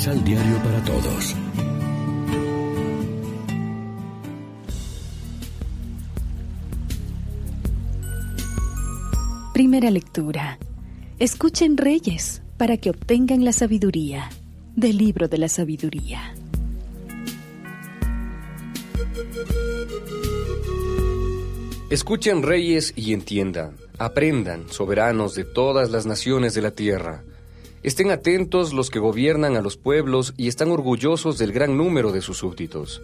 Misal Diario para Todos. Primera lectura. Escuchen reyes para que obtengan la sabiduría. Del libro de la sabiduría. Escuchen reyes y entiendan, aprendan, soberanos de todas las naciones de la tierra. Estén atentos los que gobiernan a los pueblos y están orgullosos del gran número de sus súbditos.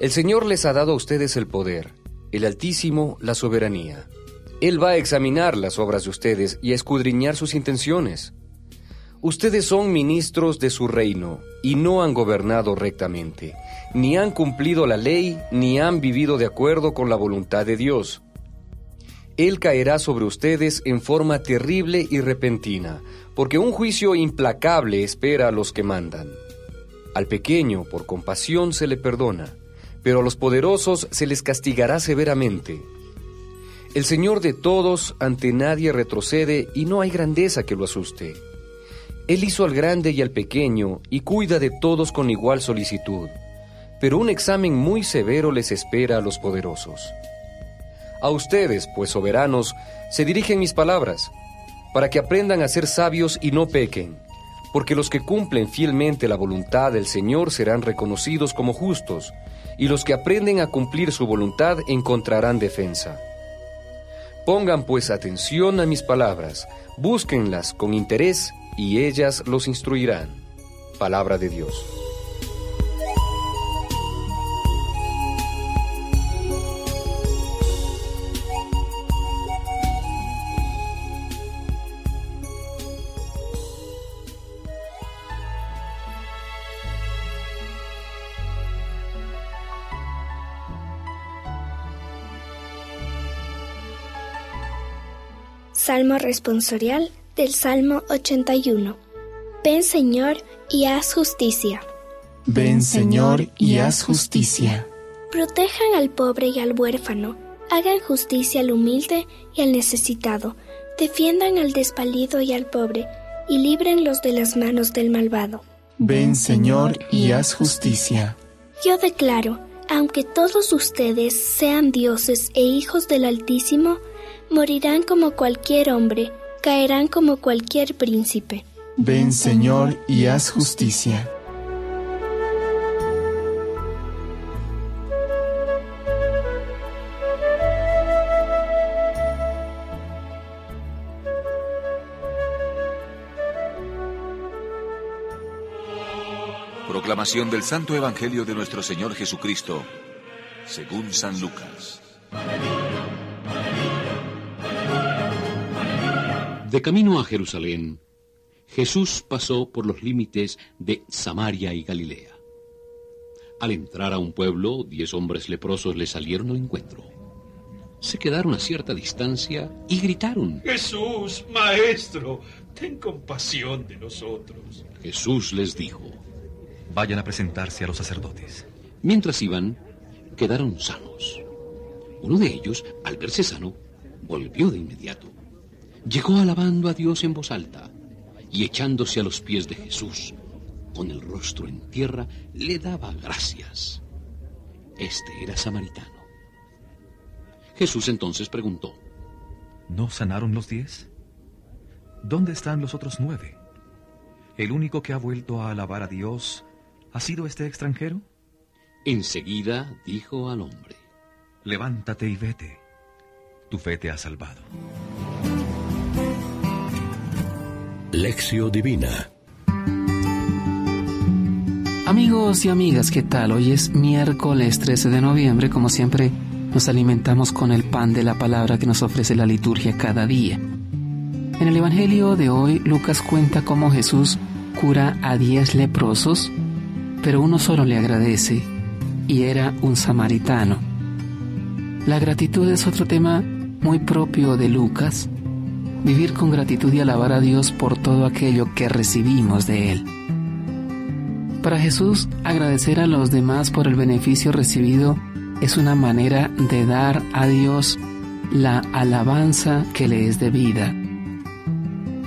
El Señor les ha dado a ustedes el poder, el Altísimo la soberanía. Él va a examinar las obras de ustedes y a escudriñar sus intenciones. Ustedes son ministros de su reino y no han gobernado rectamente ni han cumplido la ley, ni han vivido de acuerdo con la voluntad de Dios. Él caerá sobre ustedes en forma terrible y repentina, porque un juicio implacable espera a los que mandan. Al pequeño, por compasión, se le perdona, pero a los poderosos se les castigará severamente. El Señor de todos ante nadie retrocede y no hay grandeza que lo asuste. Él hizo al grande y al pequeño y cuida de todos con igual solicitud pero un examen muy severo les espera a los poderosos. A ustedes, pues soberanos, se dirigen mis palabras, para que aprendan a ser sabios y no pequen, porque los que cumplen fielmente la voluntad del Señor serán reconocidos como justos, y los que aprenden a cumplir su voluntad encontrarán defensa. Pongan pues atención a mis palabras, búsquenlas con interés, y ellas los instruirán. Palabra de Dios. Salmo responsorial del Salmo 81. Ven Señor y haz justicia. Ven Señor y haz justicia. Protejan al pobre y al huérfano, hagan justicia al humilde y al necesitado, defiendan al despalido y al pobre, y líbrenlos de las manos del malvado. Ven Señor y haz justicia. Yo declaro, aunque todos ustedes sean dioses e hijos del Altísimo, morirán como cualquier hombre, caerán como cualquier príncipe. Ven Señor y haz justicia. Proclamación del Santo Evangelio de nuestro Señor Jesucristo, según San Lucas. De camino a Jerusalén, Jesús pasó por los límites de Samaria y Galilea. Al entrar a un pueblo, diez hombres leprosos le salieron al encuentro. Se quedaron a cierta distancia y gritaron, Jesús, Maestro, ten compasión de nosotros. Jesús les dijo, Vayan a presentarse a los sacerdotes. Mientras iban, quedaron sanos. Uno de ellos, al verse sano, volvió de inmediato llegó alabando a Dios en voz alta y echándose a los pies de Jesús, con el rostro en tierra, le daba gracias. Este era samaritano. Jesús entonces preguntó, ¿No sanaron los diez? ¿Dónde están los otros nueve? ¿El único que ha vuelto a alabar a Dios ha sido este extranjero? Enseguida dijo al hombre, Levántate y vete, tu fe te ha salvado. Lección Divina Amigos y amigas, ¿qué tal? Hoy es miércoles 13 de noviembre, como siempre nos alimentamos con el pan de la palabra que nos ofrece la liturgia cada día. En el Evangelio de hoy, Lucas cuenta cómo Jesús cura a diez leprosos, pero uno solo le agradece, y era un samaritano. La gratitud es otro tema muy propio de Lucas, vivir con gratitud y alabar a Dios por todo aquello que recibimos de Él. Para Jesús, agradecer a los demás por el beneficio recibido es una manera de dar a Dios la alabanza que le es debida.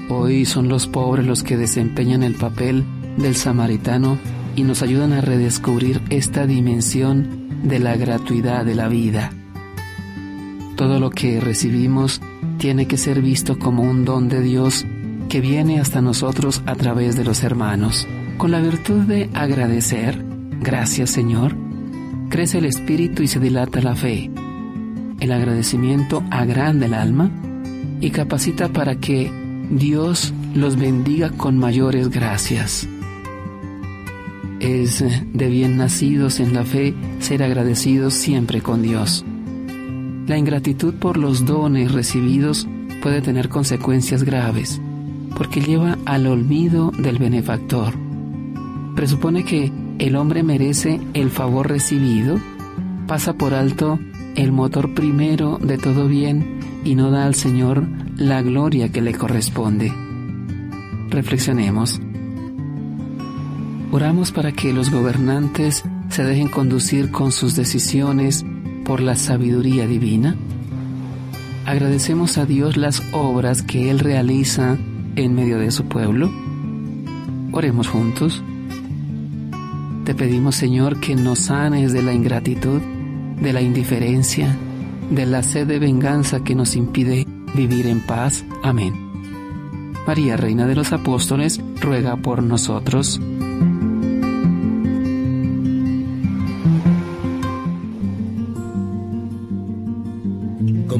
Hoy son los pobres los que desempeñan el papel del samaritano y nos ayudan a redescubrir esta dimensión de la gratuidad de la vida. Todo lo que recibimos tiene que ser visto como un don de Dios que viene hasta nosotros a través de los hermanos. Con la virtud de agradecer, gracias Señor, crece el espíritu y se dilata la fe. El agradecimiento agranda el alma y capacita para que Dios los bendiga con mayores gracias. Es de bien nacidos en la fe ser agradecidos siempre con Dios. La ingratitud por los dones recibidos puede tener consecuencias graves, porque lleva al olvido del benefactor. Presupone que el hombre merece el favor recibido, pasa por alto el motor primero de todo bien y no da al Señor la gloria que le corresponde. Reflexionemos. Oramos para que los gobernantes se dejen conducir con sus decisiones por la sabiduría divina. Agradecemos a Dios las obras que Él realiza en medio de su pueblo. Oremos juntos. Te pedimos, Señor, que nos sanes de la ingratitud, de la indiferencia, de la sed de venganza que nos impide vivir en paz. Amén. María, Reina de los Apóstoles, ruega por nosotros.